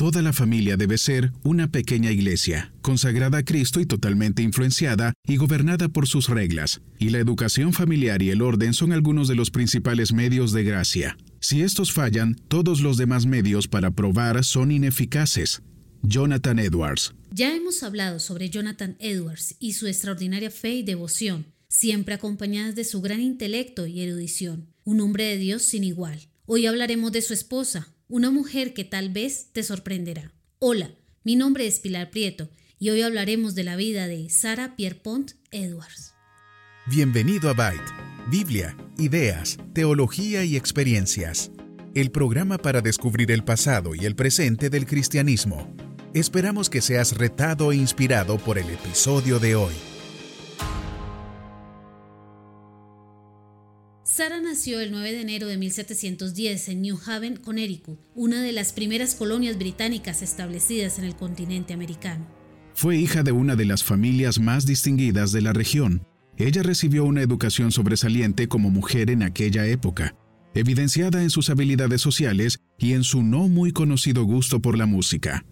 toda la familia debe ser una pequeña iglesia, consagrada a Cristo y totalmente influenciada y gobernada por sus reglas. Y la educación familiar y el orden son algunos de los principales medios de gracia. Si estos fallan, todos los demás medios para probar son ineficaces. Jonathan Edwards. Ya hemos hablado sobre Jonathan Edwards y su extraordinaria fe y devoción, siempre acompañadas de su gran intelecto y erudición, un hombre de Dios sin igual. Hoy hablaremos de su esposa, una mujer que tal vez te sorprenderá. Hola, mi nombre es Pilar Prieto y hoy hablaremos de la vida de Sarah Pierpont Edwards. Bienvenido a Byte, Biblia, ideas, teología y experiencias. El programa para descubrir el pasado y el presente del cristianismo. Esperamos que seas retado e inspirado por el episodio de hoy. Sara nació el 9 de enero de 1710 en New Haven, Connecticut, una de las primeras colonias británicas establecidas en el continente americano. Fue hija de una de las familias más distinguidas de la región. Ella recibió una educación sobresaliente como mujer en aquella época, evidenciada en sus habilidades sociales y en su no muy conocido gusto por la música.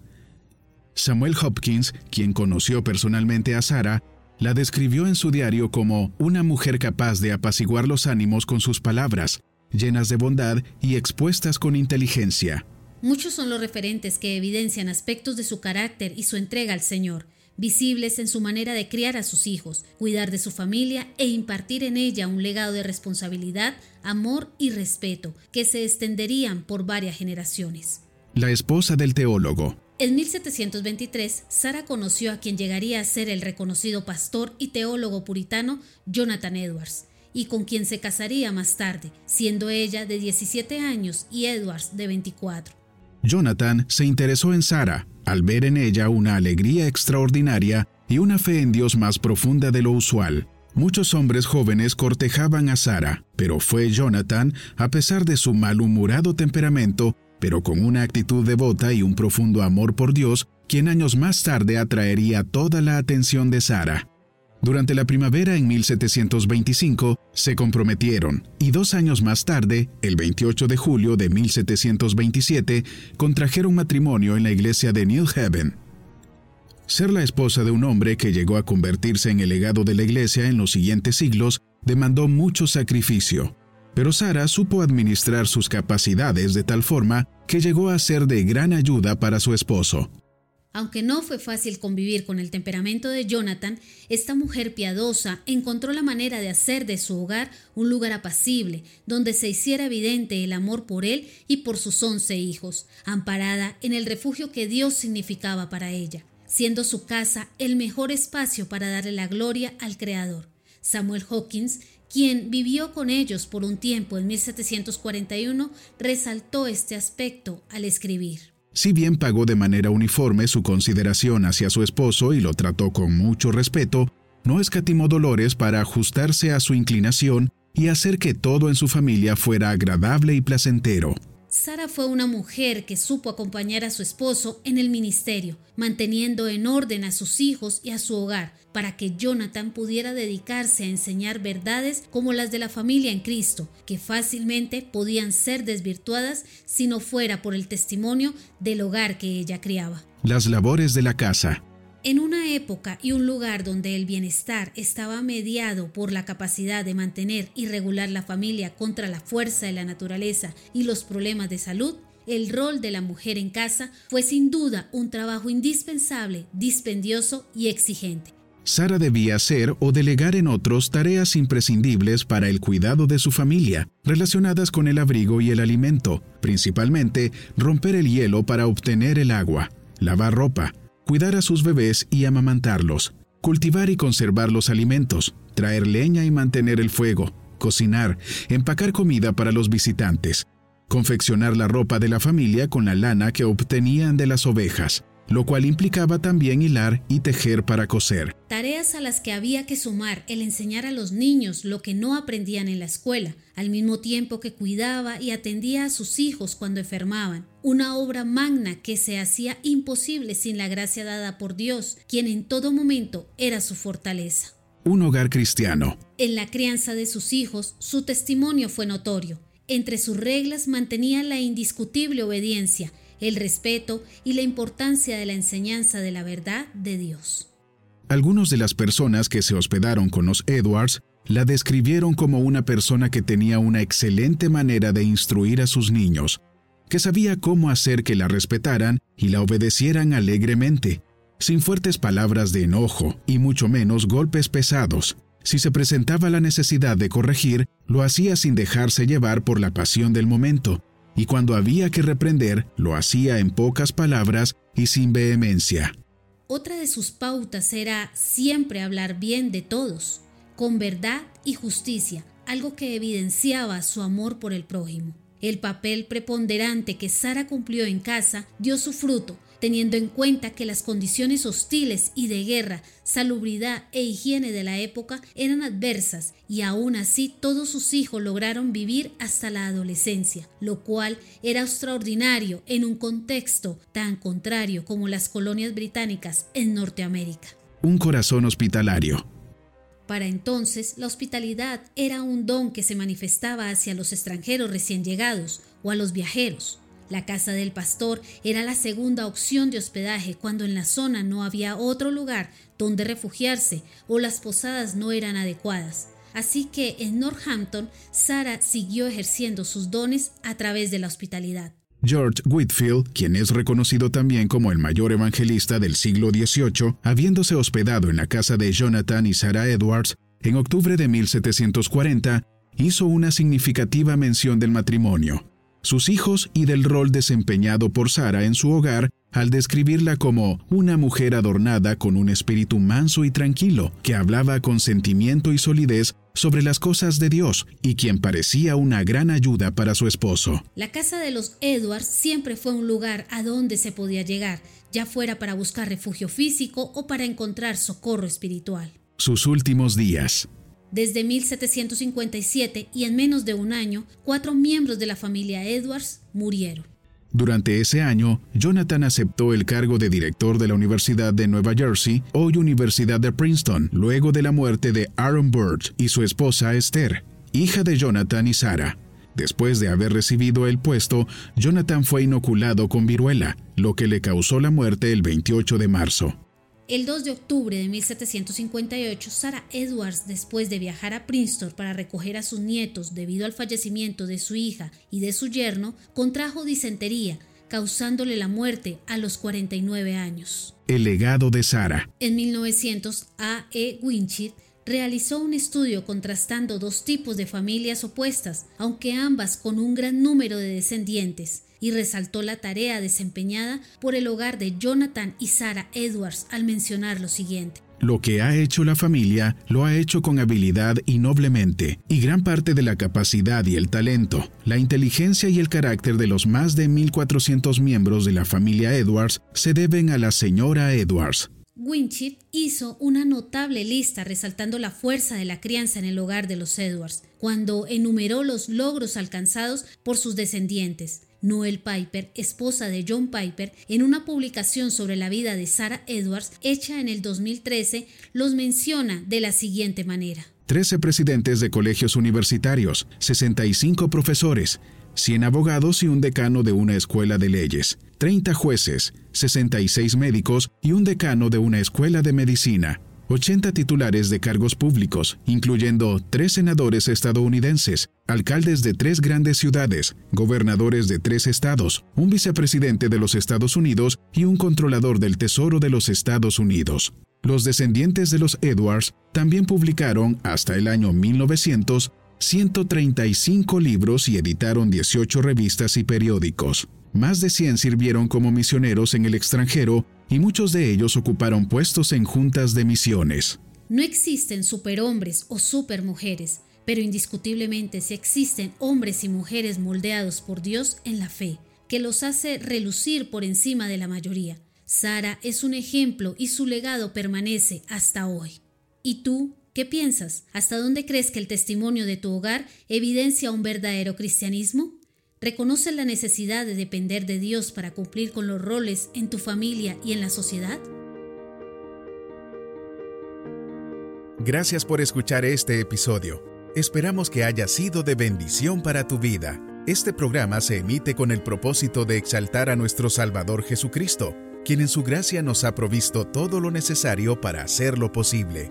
Samuel Hopkins, quien conoció personalmente a Sara, la describió en su diario como una mujer capaz de apaciguar los ánimos con sus palabras, llenas de bondad y expuestas con inteligencia. Muchos son los referentes que evidencian aspectos de su carácter y su entrega al Señor, visibles en su manera de criar a sus hijos, cuidar de su familia e impartir en ella un legado de responsabilidad, amor y respeto que se extenderían por varias generaciones. La esposa del teólogo, en 1723, Sara conoció a quien llegaría a ser el reconocido pastor y teólogo puritano Jonathan Edwards, y con quien se casaría más tarde, siendo ella de 17 años y Edwards de 24. Jonathan se interesó en Sara al ver en ella una alegría extraordinaria y una fe en Dios más profunda de lo usual. Muchos hombres jóvenes cortejaban a Sara, pero fue Jonathan, a pesar de su malhumorado temperamento, pero con una actitud devota y un profundo amor por Dios, quien años más tarde atraería toda la atención de Sara. Durante la primavera en 1725 se comprometieron y dos años más tarde, el 28 de julio de 1727, contrajeron matrimonio en la iglesia de New Haven. Ser la esposa de un hombre que llegó a convertirse en el legado de la iglesia en los siguientes siglos demandó mucho sacrificio, pero Sara supo administrar sus capacidades de tal forma que llegó a ser de gran ayuda para su esposo. Aunque no fue fácil convivir con el temperamento de Jonathan, esta mujer piadosa encontró la manera de hacer de su hogar un lugar apacible, donde se hiciera evidente el amor por él y por sus once hijos, amparada en el refugio que Dios significaba para ella, siendo su casa el mejor espacio para darle la gloria al Creador. Samuel Hawkins quien vivió con ellos por un tiempo en 1741, resaltó este aspecto al escribir. Si bien pagó de manera uniforme su consideración hacia su esposo y lo trató con mucho respeto, no escatimó dolores para ajustarse a su inclinación y hacer que todo en su familia fuera agradable y placentero. Sara fue una mujer que supo acompañar a su esposo en el ministerio, manteniendo en orden a sus hijos y a su hogar, para que Jonathan pudiera dedicarse a enseñar verdades como las de la familia en Cristo, que fácilmente podían ser desvirtuadas si no fuera por el testimonio del hogar que ella criaba. Las labores de la casa. En una época y un lugar donde el bienestar estaba mediado por la capacidad de mantener y regular la familia contra la fuerza de la naturaleza y los problemas de salud, el rol de la mujer en casa fue sin duda un trabajo indispensable, dispendioso y exigente. Sara debía hacer o delegar en otros tareas imprescindibles para el cuidado de su familia, relacionadas con el abrigo y el alimento, principalmente romper el hielo para obtener el agua, lavar ropa, cuidar a sus bebés y amamantarlos, cultivar y conservar los alimentos, traer leña y mantener el fuego, cocinar, empacar comida para los visitantes, confeccionar la ropa de la familia con la lana que obtenían de las ovejas, lo cual implicaba también hilar y tejer para coser. Tareas a las que había que sumar el enseñar a los niños lo que no aprendían en la escuela, al mismo tiempo que cuidaba y atendía a sus hijos cuando enfermaban. Una obra magna que se hacía imposible sin la gracia dada por Dios, quien en todo momento era su fortaleza. Un hogar cristiano. En la crianza de sus hijos, su testimonio fue notorio. Entre sus reglas mantenía la indiscutible obediencia el respeto y la importancia de la enseñanza de la verdad de Dios. Algunos de las personas que se hospedaron con los Edwards la describieron como una persona que tenía una excelente manera de instruir a sus niños, que sabía cómo hacer que la respetaran y la obedecieran alegremente, sin fuertes palabras de enojo y mucho menos golpes pesados. Si se presentaba la necesidad de corregir, lo hacía sin dejarse llevar por la pasión del momento, y cuando había que reprender, lo hacía en pocas palabras y sin vehemencia. Otra de sus pautas era siempre hablar bien de todos, con verdad y justicia, algo que evidenciaba su amor por el prójimo. El papel preponderante que Sara cumplió en casa dio su fruto, teniendo en cuenta que las condiciones hostiles y de guerra, salubridad e higiene de la época eran adversas y aún así todos sus hijos lograron vivir hasta la adolescencia, lo cual era extraordinario en un contexto tan contrario como las colonias británicas en Norteamérica. Un corazón hospitalario para entonces, la hospitalidad era un don que se manifestaba hacia los extranjeros recién llegados o a los viajeros. La casa del pastor era la segunda opción de hospedaje cuando en la zona no había otro lugar donde refugiarse o las posadas no eran adecuadas. Así que en Northampton, Sara siguió ejerciendo sus dones a través de la hospitalidad. George Whitfield, quien es reconocido también como el mayor evangelista del siglo XVIII, habiéndose hospedado en la casa de Jonathan y Sarah Edwards en octubre de 1740, hizo una significativa mención del matrimonio, sus hijos y del rol desempeñado por Sara en su hogar al describirla como una mujer adornada con un espíritu manso y tranquilo, que hablaba con sentimiento y solidez sobre las cosas de Dios y quien parecía una gran ayuda para su esposo. La casa de los Edwards siempre fue un lugar a donde se podía llegar, ya fuera para buscar refugio físico o para encontrar socorro espiritual. Sus últimos días. Desde 1757 y en menos de un año, cuatro miembros de la familia Edwards murieron. Durante ese año, Jonathan aceptó el cargo de director de la Universidad de Nueva Jersey, hoy Universidad de Princeton, luego de la muerte de Aaron Bird y su esposa Esther, hija de Jonathan y Sarah. Después de haber recibido el puesto, Jonathan fue inoculado con viruela, lo que le causó la muerte el 28 de marzo. El 2 de octubre de 1758, Sarah Edwards, después de viajar a Princeton para recoger a sus nietos debido al fallecimiento de su hija y de su yerno, contrajo disentería, causándole la muerte a los 49 años. El legado de Sarah. En 1900, A. E. Winchit realizó un estudio contrastando dos tipos de familias opuestas, aunque ambas con un gran número de descendientes y resaltó la tarea desempeñada por el hogar de Jonathan y Sarah Edwards al mencionar lo siguiente. Lo que ha hecho la familia lo ha hecho con habilidad y noblemente, y gran parte de la capacidad y el talento, la inteligencia y el carácter de los más de 1.400 miembros de la familia Edwards se deben a la señora Edwards. Winchit hizo una notable lista resaltando la fuerza de la crianza en el hogar de los Edwards, cuando enumeró los logros alcanzados por sus descendientes, Noel Piper, esposa de John Piper, en una publicación sobre la vida de Sarah Edwards hecha en el 2013, los menciona de la siguiente manera. 13 presidentes de colegios universitarios, 65 profesores, 100 abogados y un decano de una escuela de leyes, 30 jueces, 66 médicos y un decano de una escuela de medicina, 80 titulares de cargos públicos, incluyendo tres senadores estadounidenses, alcaldes de tres grandes ciudades, gobernadores de tres estados, un vicepresidente de los Estados Unidos y un controlador del Tesoro de los Estados Unidos. Los descendientes de los Edwards también publicaron, hasta el año 1900, 135 libros y editaron 18 revistas y periódicos. Más de 100 sirvieron como misioneros en el extranjero y muchos de ellos ocuparon puestos en juntas de misiones. No existen superhombres o supermujeres, pero indiscutiblemente sí existen hombres y mujeres moldeados por Dios en la fe, que los hace relucir por encima de la mayoría. Sara es un ejemplo y su legado permanece hasta hoy. ¿Y tú qué piensas? ¿Hasta dónde crees que el testimonio de tu hogar evidencia un verdadero cristianismo? ¿Reconoces la necesidad de depender de Dios para cumplir con los roles en tu familia y en la sociedad? Gracias por escuchar este episodio. Esperamos que haya sido de bendición para tu vida. Este programa se emite con el propósito de exaltar a nuestro Salvador Jesucristo, quien en su gracia nos ha provisto todo lo necesario para hacerlo posible.